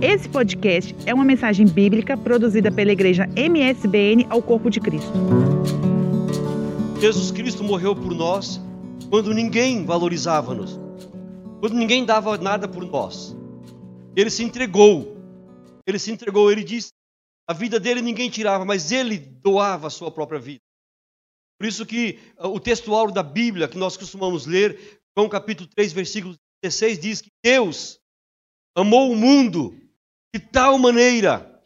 Esse podcast é uma mensagem bíblica produzida pela igreja MSBN ao Corpo de Cristo. Jesus Cristo morreu por nós quando ninguém valorizava-nos, quando ninguém dava nada por nós. Ele se entregou, ele se entregou, ele disse: a vida dele ninguém tirava, mas ele doava a sua própria vida. Por isso que uh, o textual da Bíblia que nós costumamos ler, João capítulo 3, versículo 16, diz que Deus amou o mundo de tal maneira,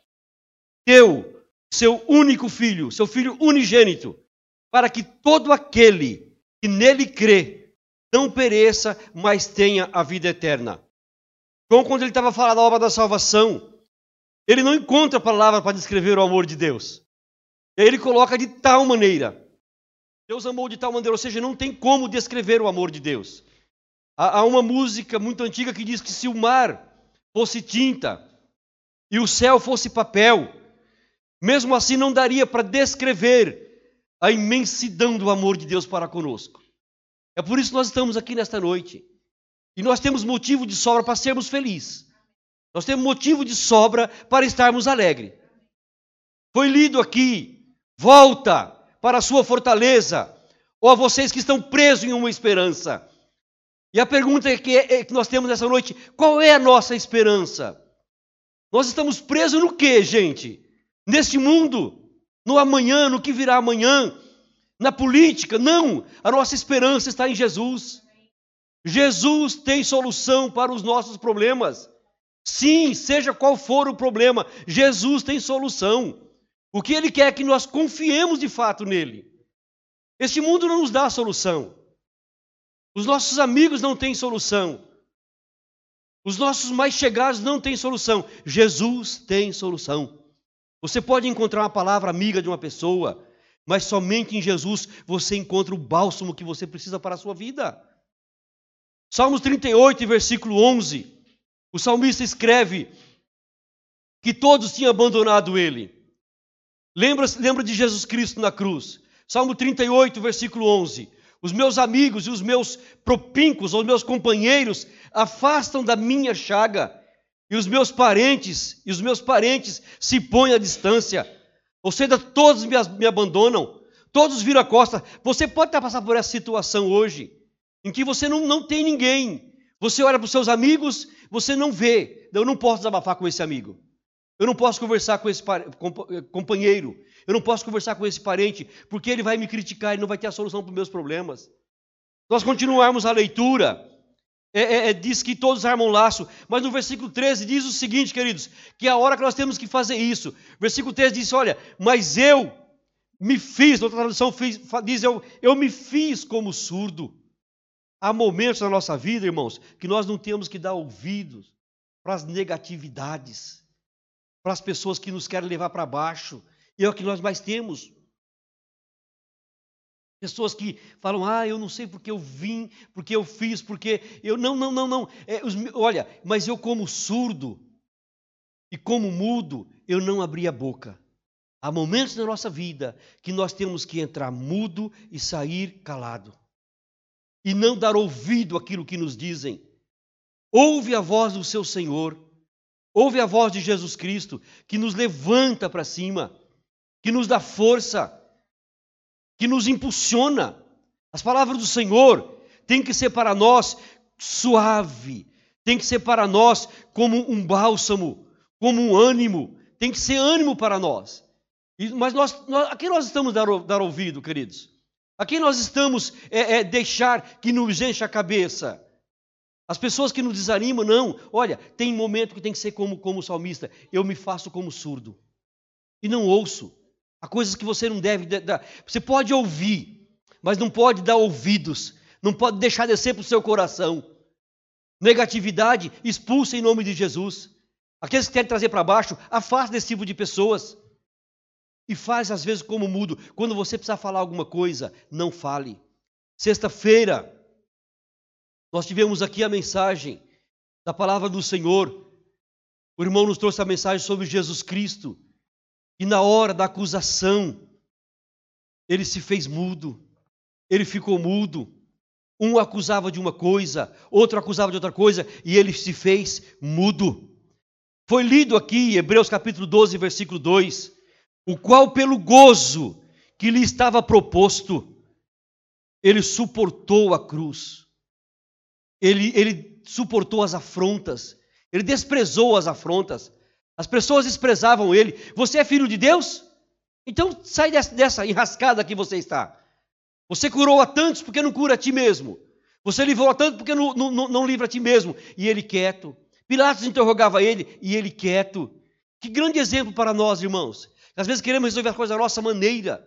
deu seu único filho, seu filho unigênito, para que todo aquele que nele crê não pereça, mas tenha a vida eterna. João, quando ele estava falando da obra da salvação, ele não encontra palavra para descrever o amor de Deus. E aí ele coloca de tal maneira. Deus amou de tal maneira, ou seja, não tem como descrever o amor de Deus. Há uma música muito antiga que diz que se o mar fosse tinta e o céu fosse papel, mesmo assim não daria para descrever a imensidão do amor de Deus para conosco. É por isso que nós estamos aqui nesta noite. E nós temos motivo de sobra para sermos felizes. Nós temos motivo de sobra para estarmos alegres. Foi lido aqui, volta para a sua fortaleza, ou a vocês que estão presos em uma esperança. E a pergunta que, é, é que nós temos nessa noite: qual é a nossa esperança? Nós estamos presos no que, gente? Neste mundo? No amanhã, no que virá amanhã? Na política? Não! A nossa esperança está em Jesus. Jesus tem solução para os nossos problemas. Sim, seja qual for o problema, Jesus tem solução. O que Ele quer é que nós confiemos de fato nele. Este mundo não nos dá solução. Os nossos amigos não têm solução. Os nossos mais chegados não têm solução. Jesus tem solução. Você pode encontrar uma palavra amiga de uma pessoa, mas somente em Jesus você encontra o bálsamo que você precisa para a sua vida. Salmos 38, versículo 11. O salmista escreve que todos tinham abandonado ele. Lembra, lembra de Jesus Cristo na cruz. Salmo 38, versículo 11. Os meus amigos e os meus propincos, os meus companheiros, afastam da minha chaga, e os meus parentes, e os meus parentes se põem à distância. Ou seja, todos me, me abandonam, todos viram a costa. Você pode estar passando por essa situação hoje, em que você não, não tem ninguém. Você olha para os seus amigos, você não vê. Eu não posso desabafar com esse amigo. Eu não posso conversar com esse companheiro. Eu não posso conversar com esse parente, porque ele vai me criticar e não vai ter a solução para os meus problemas. Nós continuarmos a leitura, é, é, é, diz que todos armam laço, mas no versículo 13 diz o seguinte, queridos, que é a hora que nós temos que fazer isso. Versículo 13 diz: Olha, mas eu me fiz, outra tradução fiz, diz: eu, eu me fiz como surdo. Há momentos na nossa vida, irmãos, que nós não temos que dar ouvidos para as negatividades, para as pessoas que nos querem levar para baixo, e é o que nós mais temos. Pessoas que falam, ah, eu não sei porque eu vim, porque eu fiz, porque eu. Não, não, não, não. É, os, olha, mas eu, como surdo e como mudo, eu não abri a boca. Há momentos na nossa vida que nós temos que entrar mudo e sair calado. E não dar ouvido àquilo que nos dizem. Ouve a voz do seu Senhor. Ouve a voz de Jesus Cristo, que nos levanta para cima que nos dá força, que nos impulsiona. As palavras do Senhor têm que ser para nós suave, tem que ser para nós como um bálsamo, como um ânimo, tem que ser ânimo para nós. Mas nós, nós a quem nós estamos dar, dar ouvido, queridos? A quem nós estamos é, é, deixar que nos encha a cabeça? As pessoas que nos desanimam, não. Olha, tem momento que tem que ser como, como o salmista. Eu me faço como surdo. E não ouço. Há coisas que você não deve dar. Você pode ouvir, mas não pode dar ouvidos. Não pode deixar descer para o seu coração. Negatividade, expulsa em nome de Jesus. Aqueles que querem trazer para baixo, afasta desse tipo de pessoas. E faz às vezes como mudo. Quando você precisar falar alguma coisa, não fale. Sexta-feira, nós tivemos aqui a mensagem da palavra do Senhor. O irmão nos trouxe a mensagem sobre Jesus Cristo. E na hora da acusação, ele se fez mudo, ele ficou mudo. Um acusava de uma coisa, outro acusava de outra coisa, e ele se fez mudo. Foi lido aqui, Hebreus capítulo 12, versículo 2, o qual pelo gozo que lhe estava proposto, ele suportou a cruz. Ele, ele suportou as afrontas. Ele desprezou as afrontas. As pessoas desprezavam ele. Você é filho de Deus? Então sai dessa, dessa enrascada que você está. Você curou a tantos porque não cura a ti mesmo. Você livrou a tantos porque não, não, não livra a ti mesmo. E ele quieto. Pilatos interrogava ele e ele quieto. Que grande exemplo para nós, irmãos. Às vezes queremos resolver as coisas da nossa maneira,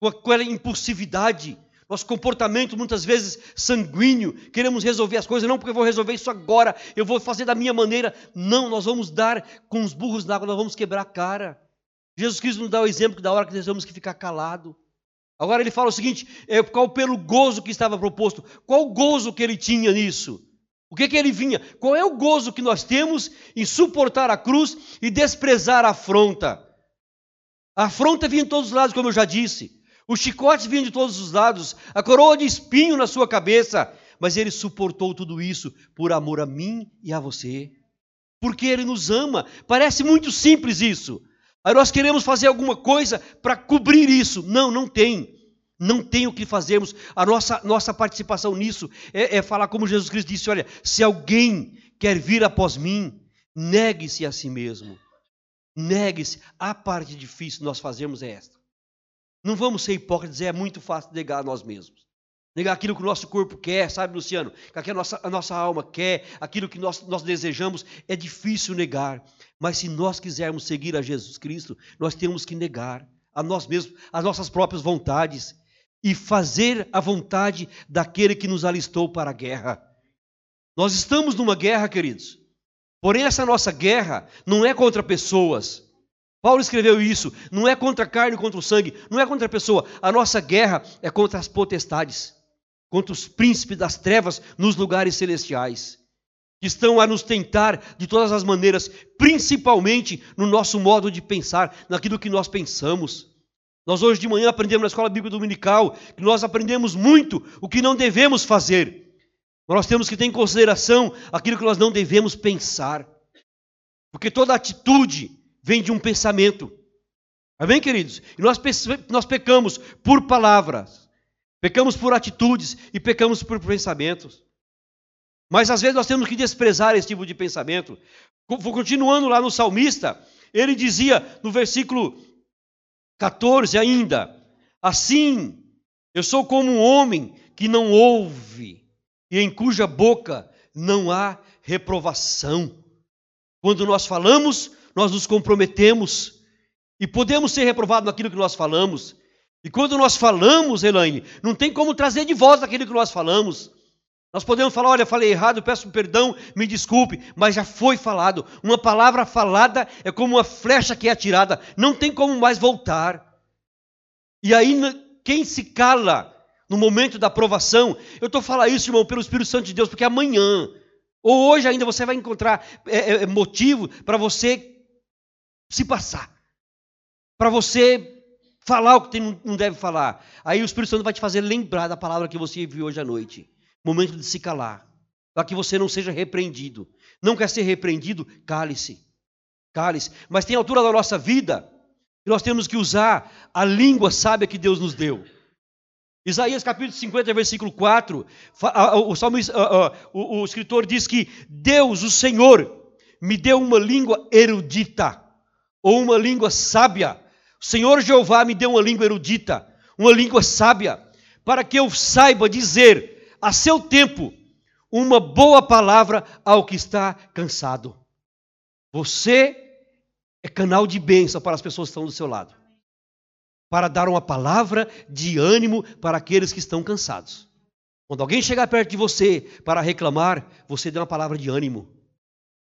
com aquela impulsividade, nosso comportamento muitas vezes sanguíneo, queremos resolver as coisas, não porque eu vou resolver isso agora, eu vou fazer da minha maneira. Não, nós vamos dar com os burros na água, nós vamos quebrar a cara. Jesus Cristo nos dá o exemplo da hora que nós temos que ficar calado. Agora ele fala o seguinte: é, qual pelo gozo que estava proposto? Qual o gozo que ele tinha nisso? O que, que ele vinha? Qual é o gozo que nós temos em suportar a cruz e desprezar a afronta? A afronta vinha de todos os lados, como eu já disse. O chicote vinha de todos os lados, a coroa de espinho na sua cabeça, mas ele suportou tudo isso por amor a mim e a você. Porque ele nos ama. Parece muito simples isso. Aí nós queremos fazer alguma coisa para cobrir isso. Não, não tem. Não tem o que fazermos. A nossa, nossa participação nisso é, é falar como Jesus Cristo disse: olha, se alguém quer vir após mim, negue-se a si mesmo. Negue-se. A parte difícil nós fazemos é esta. Não vamos ser hipócritas, é muito fácil negar a nós mesmos. Negar aquilo que o nosso corpo quer, sabe, Luciano? Que a nossa, a nossa alma quer, aquilo que nós, nós desejamos, é difícil negar. Mas se nós quisermos seguir a Jesus Cristo, nós temos que negar a nós mesmos, as nossas próprias vontades e fazer a vontade daquele que nos alistou para a guerra. Nós estamos numa guerra, queridos. Porém, essa nossa guerra não é contra pessoas, Paulo escreveu isso, não é contra a carne, contra o sangue, não é contra a pessoa. A nossa guerra é contra as potestades, contra os príncipes das trevas nos lugares celestiais, que estão a nos tentar de todas as maneiras, principalmente no nosso modo de pensar, naquilo que nós pensamos. Nós hoje de manhã aprendemos na escola bíblica dominical que nós aprendemos muito o que não devemos fazer. Nós temos que ter em consideração aquilo que nós não devemos pensar. Porque toda atitude, vem de um pensamento. Amém, queridos? E nós, nós pecamos por palavras, pecamos por atitudes e pecamos por pensamentos. Mas às vezes nós temos que desprezar esse tipo de pensamento. Continuando lá no salmista, ele dizia no versículo 14 ainda: Assim, eu sou como um homem que não ouve e em cuja boca não há reprovação. Quando nós falamos, nós nos comprometemos e podemos ser reprovados naquilo que nós falamos. E quando nós falamos, Elaine, não tem como trazer de volta aquilo que nós falamos. Nós podemos falar, olha, falei errado, peço perdão, me desculpe, mas já foi falado. Uma palavra falada é como uma flecha que é atirada, não tem como mais voltar. E aí, quem se cala no momento da aprovação, eu estou falando isso, irmão, pelo Espírito Santo de Deus, porque amanhã, ou hoje ainda, você vai encontrar é, é, motivo para você se passar. Para você falar o que não deve falar. Aí o Espírito Santo vai te fazer lembrar da palavra que você viu hoje à noite. Momento de se calar. Para que você não seja repreendido. Não quer ser repreendido? Cale-se. Cale-se. Mas tem altura da nossa vida que nós temos que usar a língua sábia que Deus nos deu. Isaías capítulo 50, versículo 4, o, salmista, o, o escritor diz que Deus, o Senhor, me deu uma língua erudita ou uma língua sábia. O Senhor Jeová me deu uma língua erudita, uma língua sábia, para que eu saiba dizer a seu tempo uma boa palavra ao que está cansado. Você é canal de bênção para as pessoas que estão do seu lado. Para dar uma palavra de ânimo para aqueles que estão cansados. Quando alguém chegar perto de você para reclamar, você dê uma palavra de ânimo.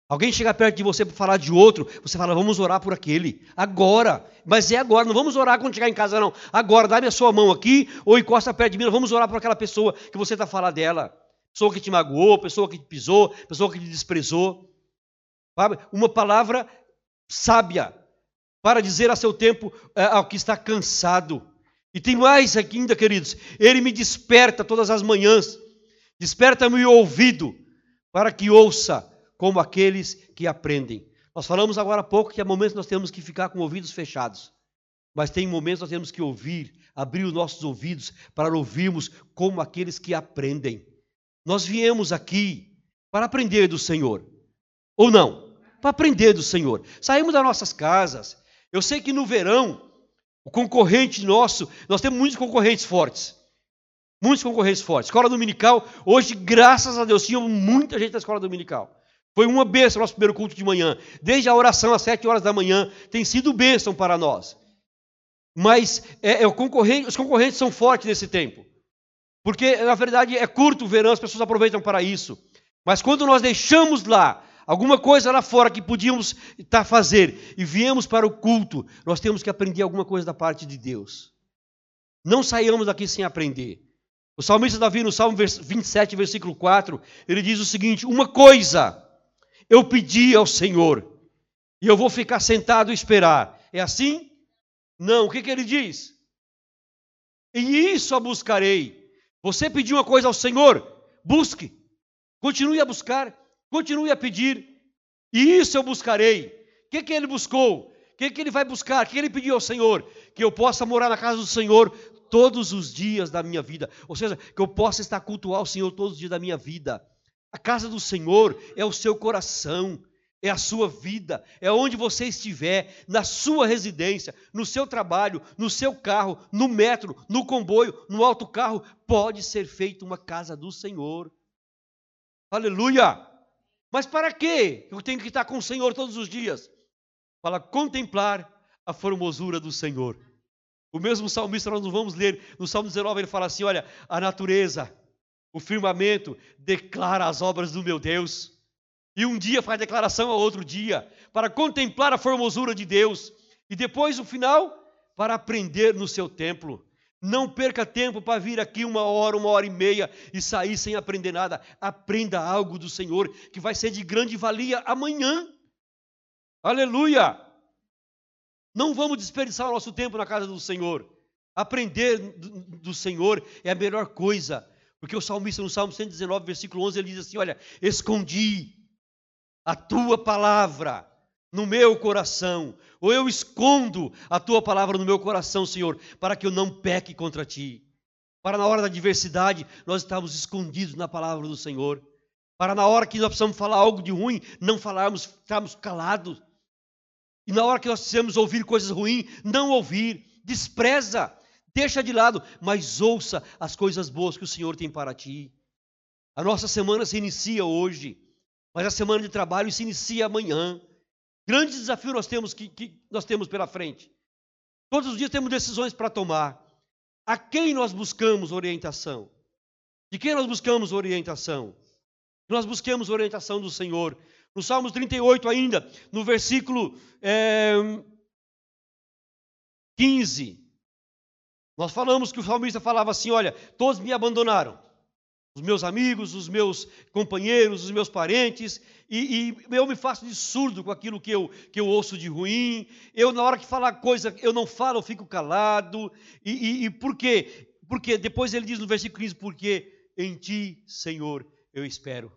Alguém chega perto de você para falar de outro, você fala, vamos orar por aquele. Agora. Mas é agora, não vamos orar quando chegar em casa, não. Agora, dá-me a sua mão aqui, ou encosta perto de mim, vamos orar por aquela pessoa que você está falando dela. Pessoa que te magoou, pessoa que te pisou, pessoa que te desprezou. Uma palavra sábia para dizer a seu tempo é, ao que está cansado. E tem mais aqui ainda, queridos. Ele me desperta todas as manhãs. Desperta-me o ouvido para que ouça como aqueles que aprendem. Nós falamos agora há pouco que há momentos nós temos que ficar com ouvidos fechados. Mas tem momentos nós temos que ouvir, abrir os nossos ouvidos para ouvirmos como aqueles que aprendem. Nós viemos aqui para aprender do Senhor. Ou não? Para aprender do Senhor. Saímos das nossas casas. Eu sei que no verão, o concorrente nosso, nós temos muitos concorrentes fortes. Muitos concorrentes fortes. Escola dominical, hoje, graças a Deus, tinha muita gente na escola dominical. Foi uma bênção nosso primeiro culto de manhã. Desde a oração às sete horas da manhã, tem sido bênção para nós. Mas é, é concorrente, os concorrentes são fortes nesse tempo. Porque, na verdade, é curto o verão, as pessoas aproveitam para isso. Mas quando nós deixamos lá alguma coisa lá fora que podíamos estar fazer e viemos para o culto, nós temos que aprender alguma coisa da parte de Deus. Não saiamos daqui sem aprender. O salmista Davi, no Salmo 27, versículo 4, ele diz o seguinte: Uma coisa eu pedi ao Senhor, e eu vou ficar sentado e esperar. É assim? Não. O que, que ele diz? E isso a buscarei. Você pediu uma coisa ao Senhor? Busque. Continue a buscar. Continue a pedir. E isso eu buscarei. O que, que ele buscou? O que, que ele vai buscar? O que ele pediu ao Senhor? Que eu possa morar na casa do Senhor todos os dias da minha vida. Ou seja, que eu possa estar cultuar o Senhor todos os dias da minha vida. A casa do Senhor é o seu coração, é a sua vida, é onde você estiver, na sua residência, no seu trabalho, no seu carro, no metro, no comboio, no autocarro, pode ser feita uma casa do Senhor. Aleluia! Mas para quê? Eu tenho que estar com o Senhor todos os dias. Para contemplar a formosura do Senhor. O mesmo salmista, nós não vamos ler, no Salmo 19 ele fala assim: olha, a natureza, o firmamento declara as obras do meu Deus. E um dia faz declaração ao outro dia, para contemplar a formosura de Deus. E depois, o final, para aprender no seu templo. Não perca tempo para vir aqui uma hora, uma hora e meia e sair sem aprender nada. Aprenda algo do Senhor que vai ser de grande valia amanhã. Aleluia! Não vamos desperdiçar o nosso tempo na casa do Senhor. Aprender do Senhor é a melhor coisa. Porque o salmista, no Salmo 119, versículo 11, ele diz assim: Olha, escondi a tua palavra no meu coração, ou eu escondo a tua palavra no meu coração, Senhor, para que eu não peque contra ti. Para na hora da adversidade nós estamos escondidos na palavra do Senhor. Para na hora que nós precisamos falar algo de ruim, não falarmos, ficarmos calados. E na hora que nós precisamos ouvir coisas ruins, não ouvir, despreza deixa de lado, mas ouça as coisas boas que o Senhor tem para ti. A nossa semana se inicia hoje, mas a semana de trabalho se inicia amanhã. Grande desafio nós temos que, que nós temos pela frente. Todos os dias temos decisões para tomar. A quem nós buscamos orientação? De quem nós buscamos orientação? Nós busquemos orientação do Senhor. No Salmos 38 ainda, no versículo é, 15, nós falamos que o salmista falava assim: olha, todos me abandonaram. Os meus amigos, os meus companheiros, os meus parentes, e, e, eu me faço de surdo com aquilo que eu, que eu ouço de ruim. Eu, na hora que falar coisa, eu não falo, eu fico calado. E, e, e por quê? Porque depois ele diz no versículo 15: Porque em ti, Senhor, eu espero.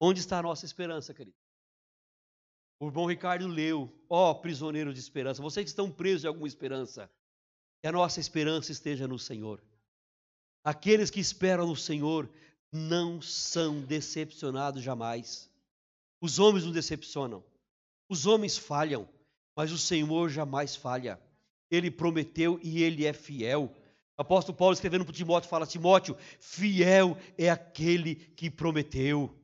Onde está a nossa esperança, querido? O bom Ricardo leu, ó oh, prisioneiro de esperança, vocês que estão presos de alguma esperança, que a nossa esperança esteja no Senhor. Aqueles que esperam no Senhor não são decepcionados jamais. Os homens não decepcionam. Os homens falham, mas o Senhor jamais falha. Ele prometeu e ele é fiel. Apóstolo Paulo escrevendo para Timóteo fala: Timóteo, fiel é aquele que prometeu.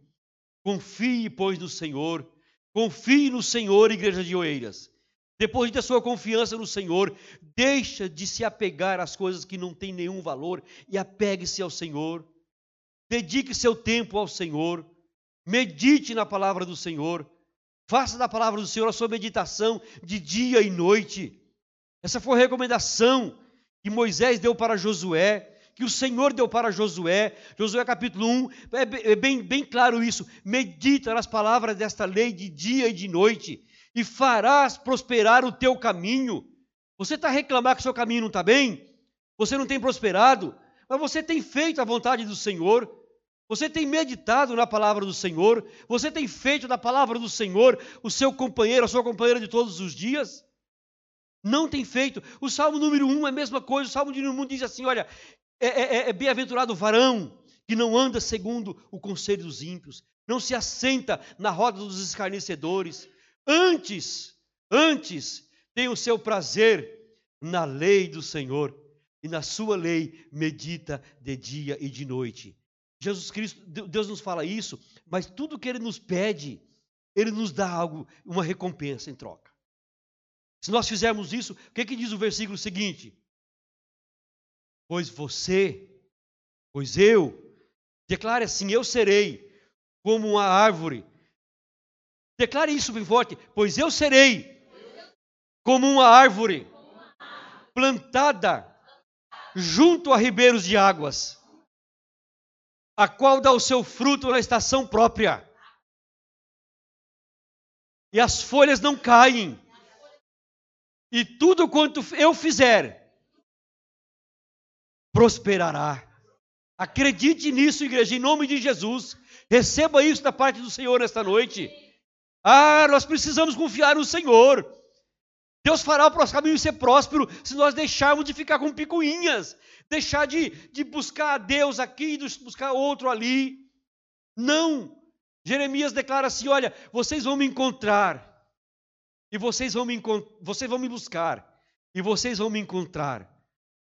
Confie, pois, no Senhor. Confie no Senhor, igreja de Oeiras. Deposite a sua confiança no Senhor. Deixa de se apegar às coisas que não têm nenhum valor e apegue-se ao Senhor. Dedique seu tempo ao Senhor. Medite na palavra do Senhor. Faça da palavra do Senhor a sua meditação de dia e noite. Essa foi a recomendação que Moisés deu para Josué, que o Senhor deu para Josué. Josué capítulo 1, é, é bem, bem claro isso. Medita nas palavras desta lei de dia e de noite e farás prosperar o teu caminho. Você está reclamando que o seu caminho não está bem? Você não tem prosperado? Mas você tem feito a vontade do Senhor? Você tem meditado na palavra do Senhor? Você tem feito da palavra do Senhor o seu companheiro, a sua companheira de todos os dias? Não tem feito. O Salmo número 1 é a mesma coisa. O Salmo número 1 diz assim: olha, é, é, é, é bem-aventurado o varão que não anda segundo o conselho dos ímpios, não se assenta na roda dos escarnecedores. Antes, antes, tem o seu prazer na lei do Senhor, e na sua lei medita de dia e de noite. Jesus Cristo, Deus nos fala isso, mas tudo que Ele nos pede, Ele nos dá algo, uma recompensa em troca. Se nós fizermos isso, o que, que diz o versículo seguinte? Pois você, pois eu, declare assim: eu serei como uma árvore. Declare isso bem forte, pois eu serei como uma árvore plantada junto a ribeiros de águas, a qual dá o seu fruto na estação própria, e as folhas não caem, e tudo quanto eu fizer prosperará. Acredite nisso, igreja, em nome de Jesus. Receba isso da parte do Senhor nesta noite. Ah, nós precisamos confiar no Senhor. Deus fará o nosso caminho ser próspero se nós deixarmos de ficar com picuinhas, deixar de, de buscar a Deus aqui e buscar outro ali. Não. Jeremias declara assim: olha, vocês vão me encontrar, e vocês vão me, vocês vão me buscar, e vocês vão me encontrar,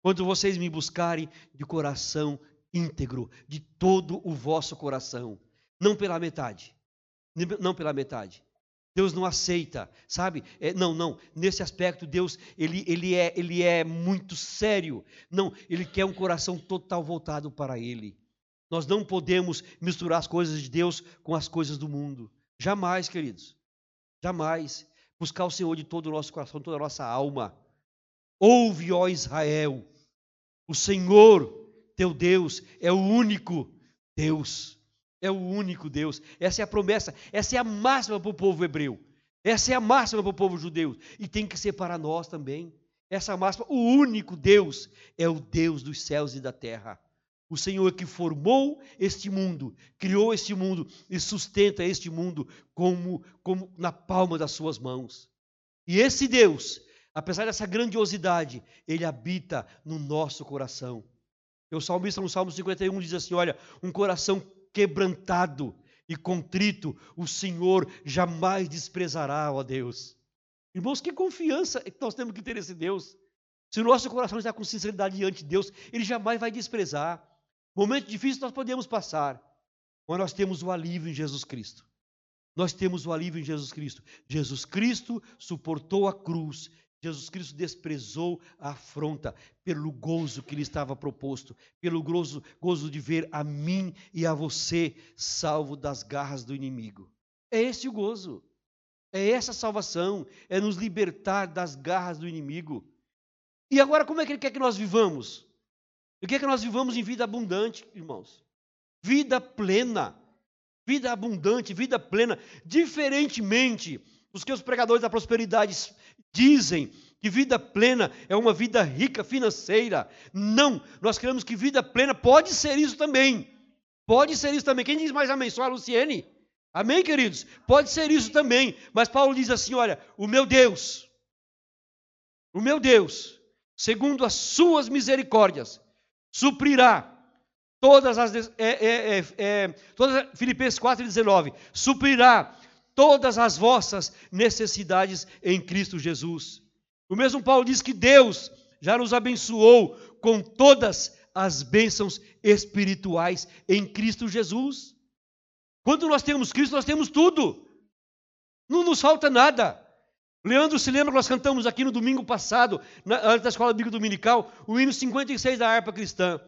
quando vocês me buscarem de coração íntegro, de todo o vosso coração, não pela metade, não pela metade. Deus não aceita, sabe? É, não, não. Nesse aspecto, Deus ele, ele, é, ele é muito sério. Não, Ele quer um coração total voltado para Ele. Nós não podemos misturar as coisas de Deus com as coisas do mundo. Jamais, queridos. Jamais. Buscar o Senhor de todo o nosso coração, toda a nossa alma. Ouve, ó Israel, o Senhor, teu Deus, é o único Deus. É o único Deus. Essa é a promessa. Essa é a máxima para o povo hebreu. Essa é a máxima para o povo judeu. E tem que ser para nós também. Essa máxima, o único Deus é o Deus dos céus e da terra. O Senhor que formou este mundo, criou este mundo e sustenta este mundo como, como na palma das suas mãos. E esse Deus, apesar dessa grandiosidade, ele habita no nosso coração. O salmista no Salmo 51 diz assim: Olha, um coração quebrantado e contrito, o Senhor jamais desprezará, ó Deus. Irmãos, que confiança que nós temos que ter esse Deus. Se o nosso coração está com sinceridade diante de Deus, Ele jamais vai desprezar. Momento difícil nós podemos passar, mas nós temos o alívio em Jesus Cristo. Nós temos o alívio em Jesus Cristo. Jesus Cristo suportou a cruz Jesus Cristo desprezou a afronta pelo gozo que lhe estava proposto, pelo gozo, gozo de ver a mim e a você salvo das garras do inimigo. É esse o gozo. É essa a salvação, é nos libertar das garras do inimigo. E agora, como é que ele quer que nós vivamos? Ele quer que nós vivamos em vida abundante, irmãos. Vida plena. Vida abundante, vida plena. Diferentemente dos que os pregadores da prosperidade dizem que vida plena é uma vida rica financeira. Não, nós queremos que vida plena pode ser isso também. Pode ser isso também. Quem diz mais amém? Só a Luciene? Amém, queridos? Pode ser isso também. Mas Paulo diz assim: olha, o meu Deus, o meu Deus, segundo as suas misericórdias, suprirá todas as. É, é, é, é todas, Filipenses 4,19: suprirá todas as vossas necessidades em Cristo Jesus. O mesmo Paulo diz que Deus já nos abençoou com todas as bênçãos espirituais em Cristo Jesus. Quando nós temos Cristo, nós temos tudo. Não nos falta nada. Leandro se lembra que nós cantamos aqui no domingo passado, na, da escola bíblica dominical, o hino 56 da harpa cristã.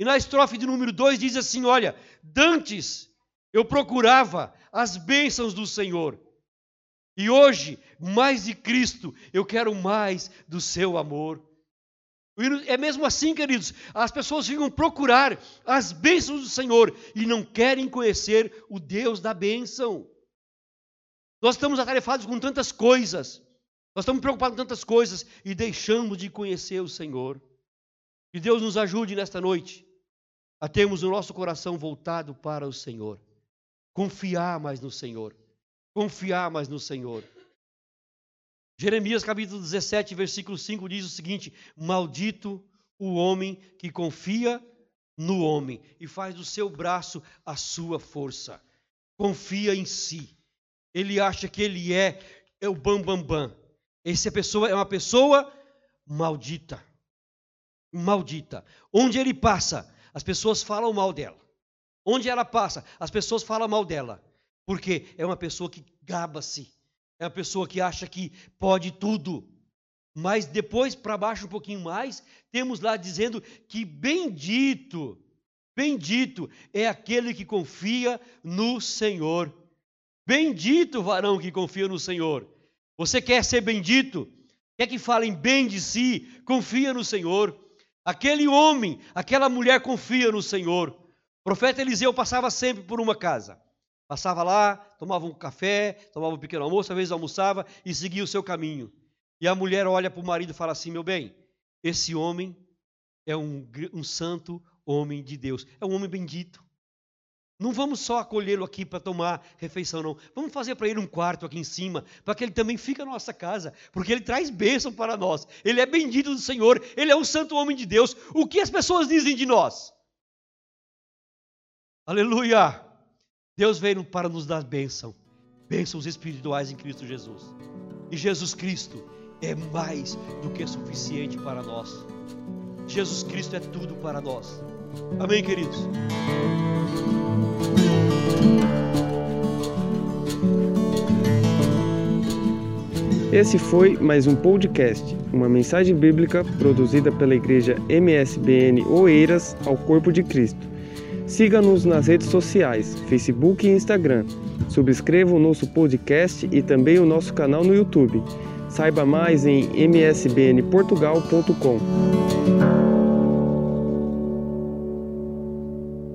E na estrofe de número 2 diz assim: Olha, dantes eu procurava as bênçãos do Senhor. E hoje, mais de Cristo, eu quero mais do seu amor. É mesmo assim, queridos, as pessoas ficam procurar as bênçãos do Senhor e não querem conhecer o Deus da bênção. Nós estamos atarefados com tantas coisas, nós estamos preocupados com tantas coisas e deixamos de conhecer o Senhor. Que Deus nos ajude nesta noite a termos o nosso coração voltado para o Senhor. Confiar mais no Senhor. Confiar mais no Senhor. Jeremias capítulo 17, versículo 5 diz o seguinte: Maldito o homem que confia no homem e faz do seu braço a sua força. Confia em si. Ele acha que ele é, é o bam bam bam. Essa pessoa é uma pessoa maldita. Maldita. Onde ele passa, as pessoas falam mal dela. Onde ela passa, as pessoas falam mal dela. Porque é uma pessoa que gaba-se. É uma pessoa que acha que pode tudo. Mas depois, para baixo um pouquinho mais, temos lá dizendo que bendito, bendito é aquele que confia no Senhor. Bendito varão que confia no Senhor. Você quer ser bendito? Quer que falem bem de si? Confia no Senhor. Aquele homem, aquela mulher confia no Senhor. O profeta Eliseu passava sempre por uma casa. Passava lá, tomava um café, tomava um pequeno almoço, às vezes almoçava e seguia o seu caminho. E a mulher olha para o marido e fala assim: meu bem, esse homem é um, um santo homem de Deus, é um homem bendito. Não vamos só acolhê-lo aqui para tomar refeição, não. Vamos fazer para ele um quarto aqui em cima, para que ele também fique na nossa casa, porque ele traz bênção para nós. Ele é bendito do Senhor, ele é um santo homem de Deus. O que as pessoas dizem de nós? Aleluia! Deus veio para nos dar bênção, bênçãos espirituais em Cristo Jesus. E Jesus Cristo é mais do que suficiente para nós. Jesus Cristo é tudo para nós. Amém, queridos? Esse foi mais um podcast, uma mensagem bíblica produzida pela igreja MSBN Oeiras ao Corpo de Cristo. Siga-nos nas redes sociais, Facebook e Instagram. Subscreva o nosso podcast e também o nosso canal no YouTube. Saiba mais em msbnportugal.com.